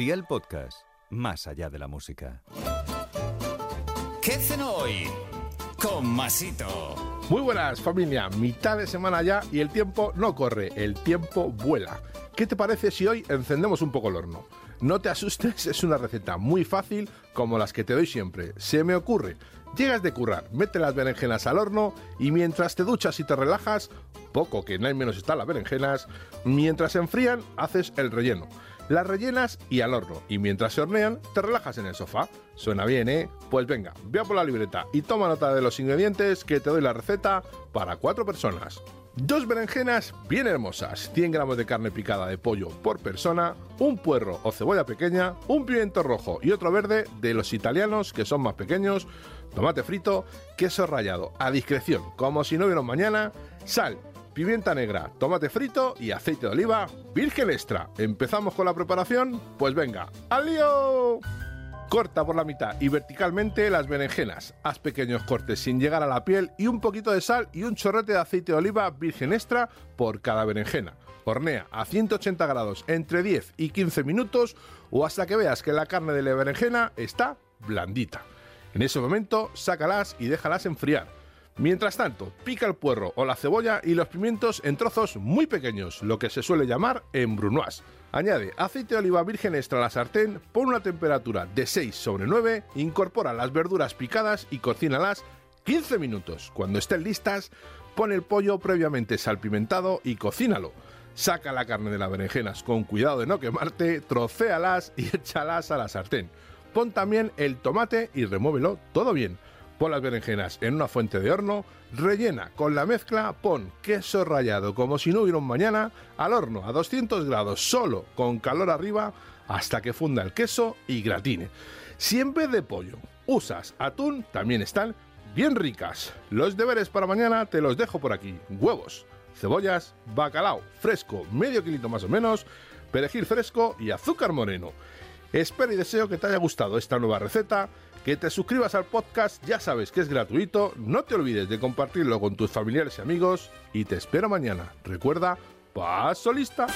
Día el podcast, más allá de la música. ¿Qué hacen hoy? Con Masito. Muy buenas familia, mitad de semana ya y el tiempo no corre, el tiempo vuela. ¿Qué te parece si hoy encendemos un poco el horno? No te asustes, es una receta muy fácil como las que te doy siempre. Se me ocurre, llegas de currar, mete las berenjenas al horno y mientras te duchas y te relajas, poco que no hay menos están las berenjenas, mientras se enfrían haces el relleno las rellenas y al horno. Y mientras se hornean, te relajas en el sofá. Suena bien, ¿eh? Pues venga, ve por la libreta y toma nota de los ingredientes que te doy la receta para cuatro personas. Dos berenjenas bien hermosas, 100 gramos de carne picada de pollo por persona, un puerro o cebolla pequeña, un pimiento rojo y otro verde de los italianos que son más pequeños, tomate frito, queso rallado a discreción, como si no hubiera mañana, sal, pimienta negra, tomate frito y aceite de oliva virgen extra. ¿Empezamos con la preparación? Pues venga, ¡al lío! Corta por la mitad y verticalmente las berenjenas. Haz pequeños cortes sin llegar a la piel y un poquito de sal y un chorrete de aceite de oliva virgen extra por cada berenjena. Hornea a 180 grados entre 10 y 15 minutos o hasta que veas que la carne de la berenjena está blandita. En ese momento, sácalas y déjalas enfriar. Mientras tanto, pica el puerro o la cebolla y los pimientos en trozos muy pequeños, lo que se suele llamar en brunoise. Añade aceite de oliva virgen extra a la sartén, pon una temperatura de 6 sobre 9, incorpora las verduras picadas y cocínalas 15 minutos. Cuando estén listas, pon el pollo previamente salpimentado y cocínalo. Saca la carne de las berenjenas con cuidado de no quemarte, trocéalas y échalas a la sartén. Pon también el tomate y remuévelo todo bien. Pon las berenjenas en una fuente de horno, rellena con la mezcla, pon queso rallado como si no hubiera un mañana, al horno a 200 grados solo con calor arriba hasta que funda el queso y gratine. Si en vez de pollo usas atún, también están bien ricas. Los deberes para mañana te los dejo por aquí. Huevos, cebollas, bacalao fresco, medio kilito más o menos, perejil fresco y azúcar moreno. Espero y deseo que te haya gustado esta nueva receta que te suscribas al podcast, ya sabes que es gratuito, no te olvides de compartirlo con tus familiares y amigos y te espero mañana. Recuerda, paso lista.